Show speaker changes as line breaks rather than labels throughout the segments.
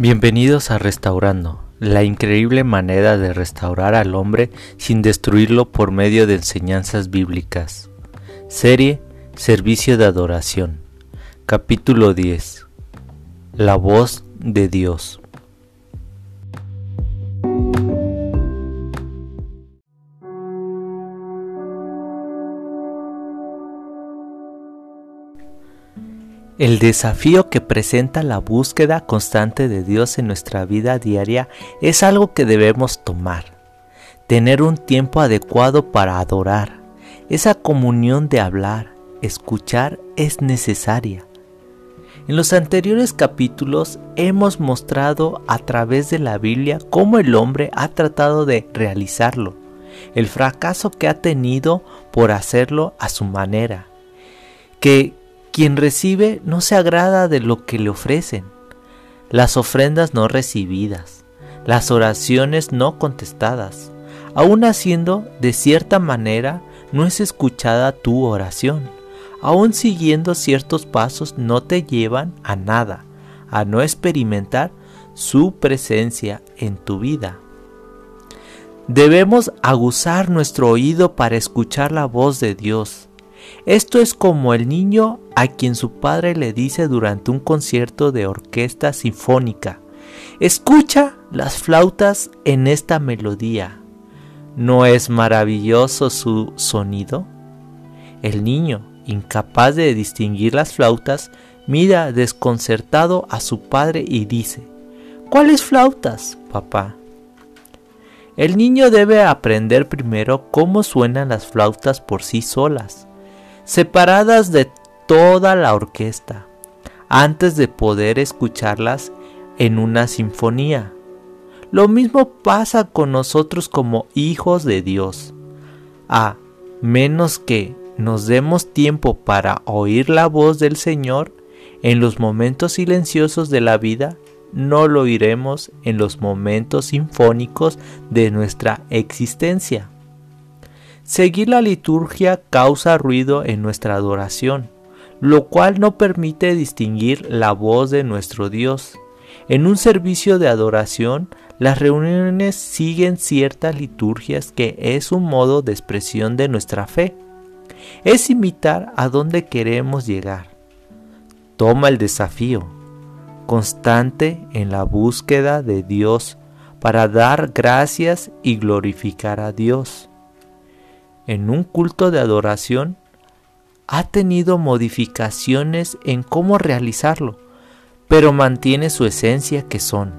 Bienvenidos a Restaurando, la increíble manera de restaurar al hombre sin destruirlo por medio de enseñanzas bíblicas. Serie Servicio de Adoración. Capítulo 10. La voz de Dios. El desafío que presenta la búsqueda constante de Dios en nuestra vida diaria es algo que debemos tomar. Tener un tiempo adecuado para adorar. Esa comunión de hablar, escuchar es necesaria. En los anteriores capítulos hemos mostrado a través de la Biblia cómo el hombre ha tratado de realizarlo, el fracaso que ha tenido por hacerlo a su manera, que quien recibe no se agrada de lo que le ofrecen. Las ofrendas no recibidas, las oraciones no contestadas, aun haciendo de cierta manera no es escuchada tu oración. Aún siguiendo ciertos pasos no te llevan a nada, a no experimentar su presencia en tu vida. Debemos aguzar nuestro oído para escuchar la voz de Dios esto es como el niño a quien su padre le dice durante un concierto de orquesta sinfónica, escucha las flautas en esta melodía. ¿No es maravilloso su sonido? El niño, incapaz de distinguir las flautas, mira desconcertado a su padre y dice, ¿Cuáles flautas, papá? El niño debe aprender primero cómo suenan las flautas por sí solas separadas de toda la orquesta, antes de poder escucharlas en una sinfonía. Lo mismo pasa con nosotros como hijos de Dios. A menos que nos demos tiempo para oír la voz del Señor en los momentos silenciosos de la vida, no lo oiremos en los momentos sinfónicos de nuestra existencia. Seguir la liturgia causa ruido en nuestra adoración, lo cual no permite distinguir la voz de nuestro Dios. En un servicio de adoración, las reuniones siguen ciertas liturgias que es un modo de expresión de nuestra fe. Es imitar a dónde queremos llegar. Toma el desafío, constante en la búsqueda de Dios para dar gracias y glorificar a Dios en un culto de adoración ha tenido modificaciones en cómo realizarlo, pero mantiene su esencia que son.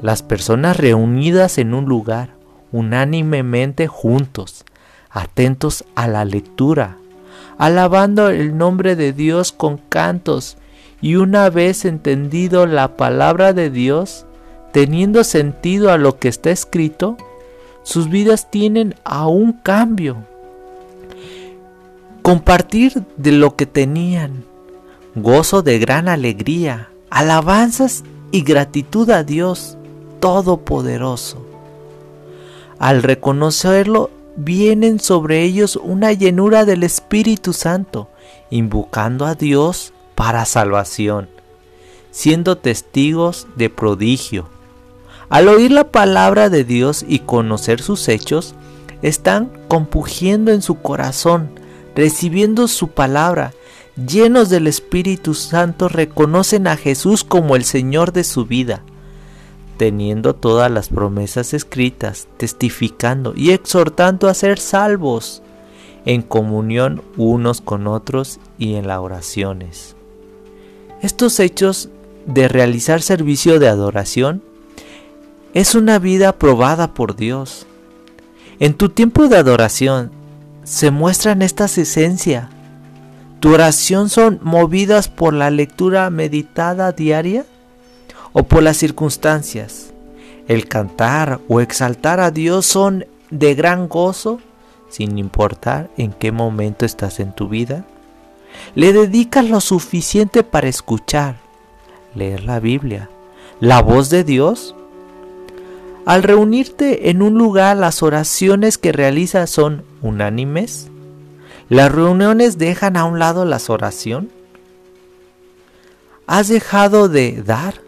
Las personas reunidas en un lugar, unánimemente juntos, atentos a la lectura, alabando el nombre de Dios con cantos y una vez entendido la palabra de Dios, teniendo sentido a lo que está escrito, sus vidas tienen a un cambio. Compartir de lo que tenían, gozo de gran alegría, alabanzas y gratitud a Dios Todopoderoso. Al reconocerlo, vienen sobre ellos una llenura del Espíritu Santo, invocando a Dios para salvación, siendo testigos de prodigio, al oír la palabra de Dios y conocer sus hechos, están compugiendo en su corazón, recibiendo su palabra, llenos del Espíritu Santo, reconocen a Jesús como el Señor de su vida, teniendo todas las promesas escritas, testificando y exhortando a ser salvos en comunión unos con otros y en las oraciones. Estos hechos de realizar servicio de adoración es una vida aprobada por Dios. En tu tiempo de adoración se muestran estas esencias. ¿Tu oración son movidas por la lectura meditada diaria o por las circunstancias? El cantar o exaltar a Dios son de gran gozo sin importar en qué momento estás en tu vida. Le dedicas lo suficiente para escuchar, leer la Biblia, la voz de Dios al reunirte en un lugar, las oraciones que realizas son unánimes. Las reuniones dejan a un lado las oración. ¿Has dejado de dar?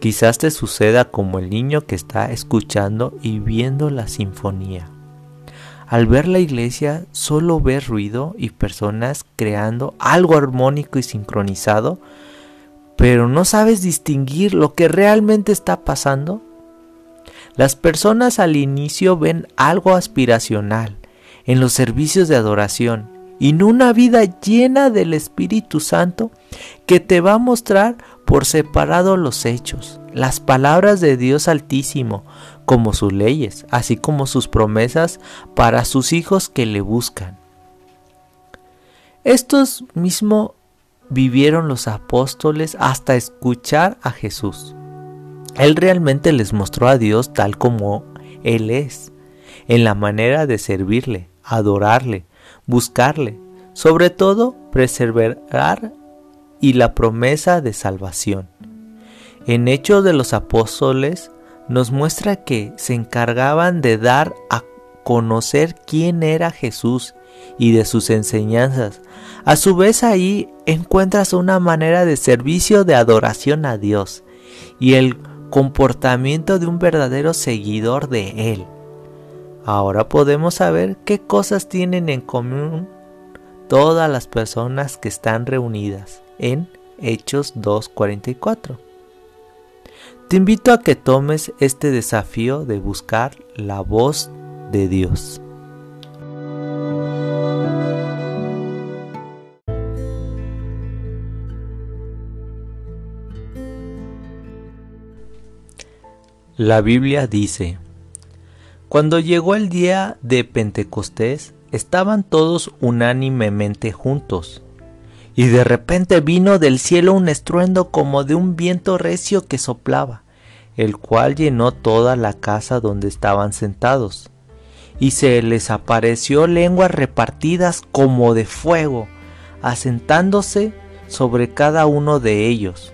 Quizás te suceda como el niño que está escuchando y viendo la sinfonía. Al ver la iglesia solo ves ruido y personas creando algo armónico y sincronizado, pero no sabes distinguir lo que realmente está pasando. Las personas al inicio ven algo aspiracional en los servicios de adoración y en una vida llena del Espíritu Santo que te va a mostrar por separado los hechos, las palabras de Dios Altísimo, como sus leyes, así como sus promesas para sus hijos que le buscan. Estos mismos vivieron los apóstoles hasta escuchar a Jesús. Él realmente les mostró a Dios tal como Él es, en la manera de servirle, adorarle, buscarle, sobre todo preservar y la promesa de salvación. En Hechos de los Apóstoles nos muestra que se encargaban de dar a conocer quién era Jesús y de sus enseñanzas. A su vez ahí encuentras una manera de servicio de adoración a Dios y el comportamiento de un verdadero seguidor de Él. Ahora podemos saber qué cosas tienen en común todas las personas que están reunidas en Hechos 2.44. Te invito a que tomes este desafío de buscar la voz de Dios. La Biblia dice, Cuando llegó el día de Pentecostés, estaban todos unánimemente juntos. Y de repente vino del cielo un estruendo como de un viento recio que soplaba, el cual llenó toda la casa donde estaban sentados. Y se les apareció lenguas repartidas como de fuego, asentándose sobre cada uno de ellos.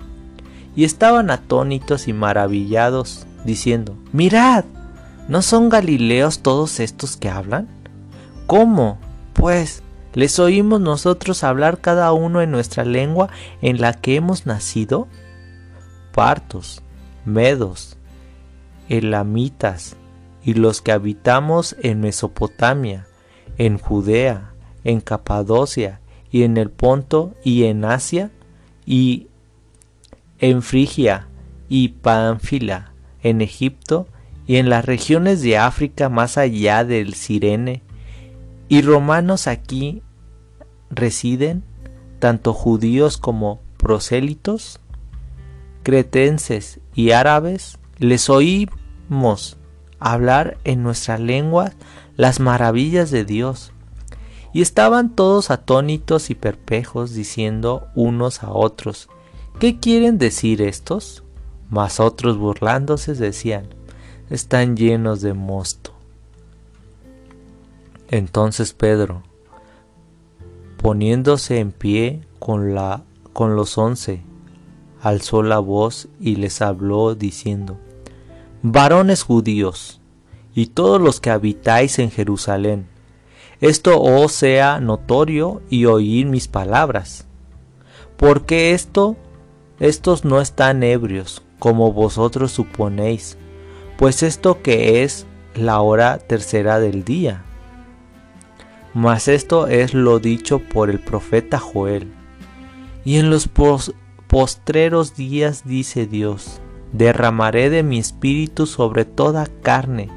Y estaban atónitos y maravillados, diciendo, Mirad, ¿no son galileos todos estos que hablan? ¿Cómo? Pues, ¿Les oímos nosotros hablar cada uno en nuestra lengua en la que hemos nacido? Partos, medos, elamitas y los que habitamos en Mesopotamia, en Judea, en Capadocia y en el Ponto y en Asia y en Frigia y Pánfila, en Egipto y en las regiones de África más allá del Sirene y romanos aquí residen, tanto judíos como prosélitos, cretenses y árabes, les oímos hablar en nuestra lengua las maravillas de Dios. Y estaban todos atónitos y perplejos diciendo unos a otros, ¿qué quieren decir estos? Mas otros burlándose decían, están llenos de mosto. Entonces Pedro, poniéndose en pie con, la, con los once, alzó la voz y les habló diciendo, Varones judíos, y todos los que habitáis en Jerusalén, esto os sea notorio y oír mis palabras, porque esto, estos no están ebrios, como vosotros suponéis, pues esto que es la hora tercera del día mas esto es lo dicho por el profeta Joel. Y en los postreros días dice Dios, derramaré de mi espíritu sobre toda carne,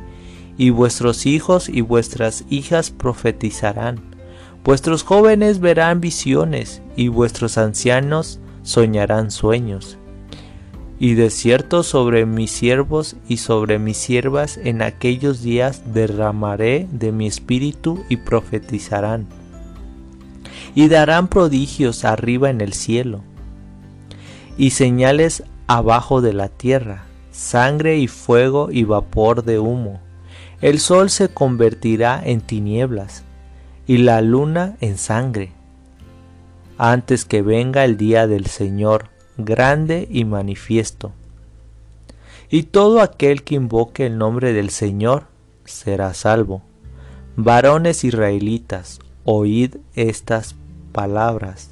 y vuestros hijos y vuestras hijas profetizarán, vuestros jóvenes verán visiones, y vuestros ancianos soñarán sueños y de cierto sobre mis siervos y sobre mis siervas en aquellos días derramaré de mi espíritu y profetizarán. Y darán prodigios arriba en el cielo, y señales abajo de la tierra, sangre y fuego y vapor de humo. El sol se convertirá en tinieblas y la luna en sangre, antes que venga el día del Señor, grande y manifiesto. Y todo aquel que invoque el nombre del Señor será salvo. Varones israelitas, oíd estas palabras.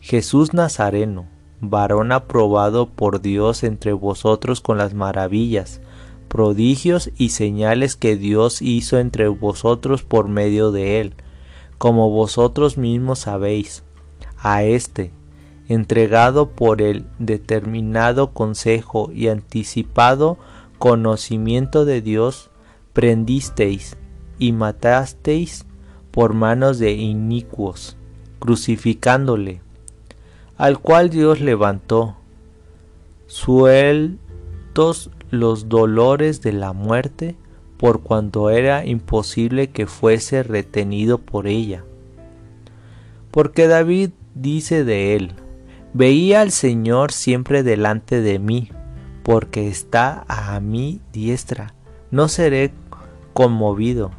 Jesús Nazareno, varón aprobado por Dios entre vosotros con las maravillas, prodigios y señales que Dios hizo entre vosotros por medio de él, como vosotros mismos sabéis, a éste, entregado por el determinado consejo y anticipado conocimiento de Dios, prendisteis y matasteis por manos de inicuos, crucificándole, al cual Dios levantó, sueltos los dolores de la muerte, por cuanto era imposible que fuese retenido por ella. Porque David dice de él, Veía al Señor siempre delante de mí, porque está a mi diestra, no seré conmovido.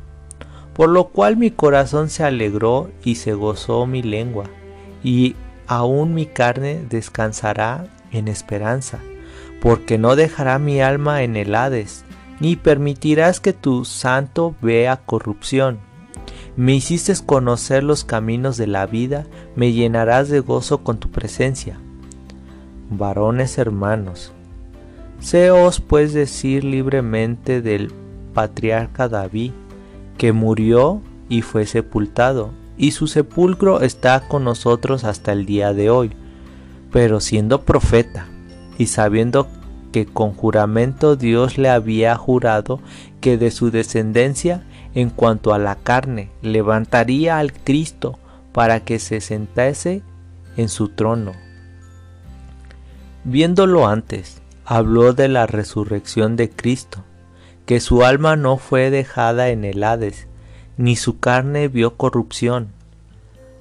Por lo cual mi corazón se alegró y se gozó mi lengua, y aún mi carne descansará en esperanza, porque no dejará mi alma en el Hades, ni permitirás que tu santo vea corrupción. Me hiciste conocer los caminos de la vida, me llenarás de gozo con tu presencia. Varones hermanos, séos pues decir libremente del patriarca David, que murió y fue sepultado, y su sepulcro está con nosotros hasta el día de hoy. Pero siendo profeta, y sabiendo que con juramento Dios le había jurado que de su descendencia, en cuanto a la carne, levantaría al Cristo para que se sentase en su trono. Viéndolo antes, habló de la resurrección de Cristo, que su alma no fue dejada en el Hades, ni su carne vio corrupción.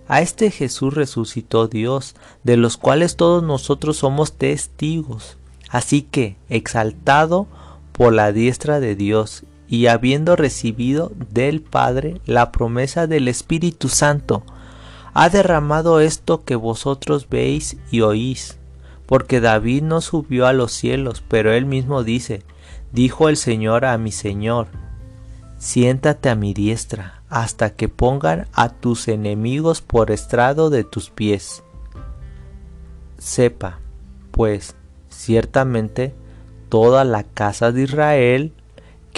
A este Jesús resucitó Dios, de los cuales todos nosotros somos testigos. Así que, exaltado por la diestra de Dios y habiendo recibido del Padre la promesa del Espíritu Santo, ha derramado esto que vosotros veis y oís. Porque David no subió a los cielos, pero él mismo dice, Dijo el Señor a mi Señor, siéntate a mi diestra, hasta que pongan a tus enemigos por estrado de tus pies. Sepa, pues, ciertamente, toda la casa de Israel,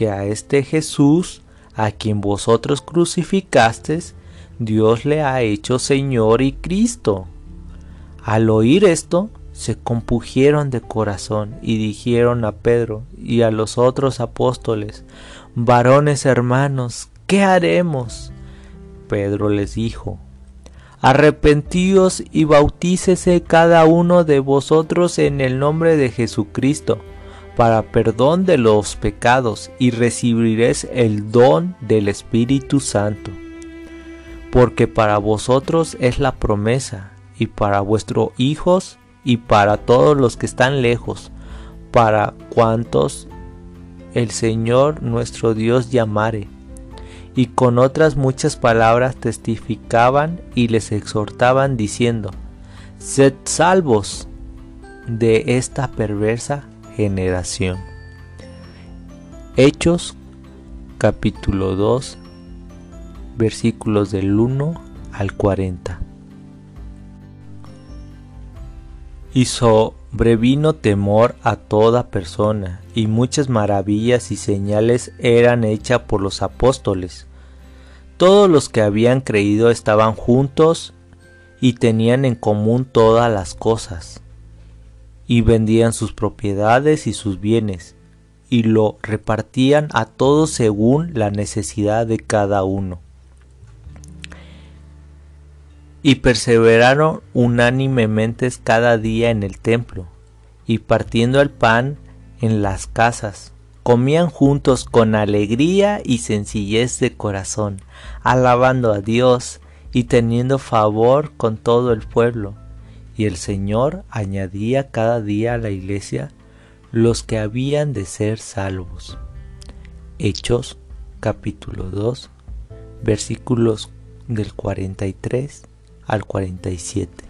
que a este Jesús, a quien vosotros crucificastes, Dios le ha hecho Señor y Cristo. Al oír esto, se compugieron de corazón y dijeron a Pedro y a los otros apóstoles, varones hermanos, ¿qué haremos? Pedro les dijo, arrepentíos y bautícese cada uno de vosotros en el nombre de Jesucristo para perdón de los pecados y recibiréis el don del Espíritu Santo. Porque para vosotros es la promesa y para vuestros hijos y para todos los que están lejos, para cuantos el Señor nuestro Dios llamare. Y con otras muchas palabras testificaban y les exhortaban diciendo, Sed salvos de esta perversa generación. Hechos capítulo 2 versículos del 1 al 40. Y sobrevino temor a toda persona, y muchas maravillas y señales eran hechas por los apóstoles. Todos los que habían creído estaban juntos y tenían en común todas las cosas, y vendían sus propiedades y sus bienes, y lo repartían a todos según la necesidad de cada uno y perseveraron unánimemente cada día en el templo, y partiendo el pan en las casas, comían juntos con alegría y sencillez de corazón, alabando a Dios y teniendo favor con todo el pueblo. Y el Señor añadía cada día a la iglesia los que habían de ser salvos. Hechos capítulo 2 versículos del 43 al 47.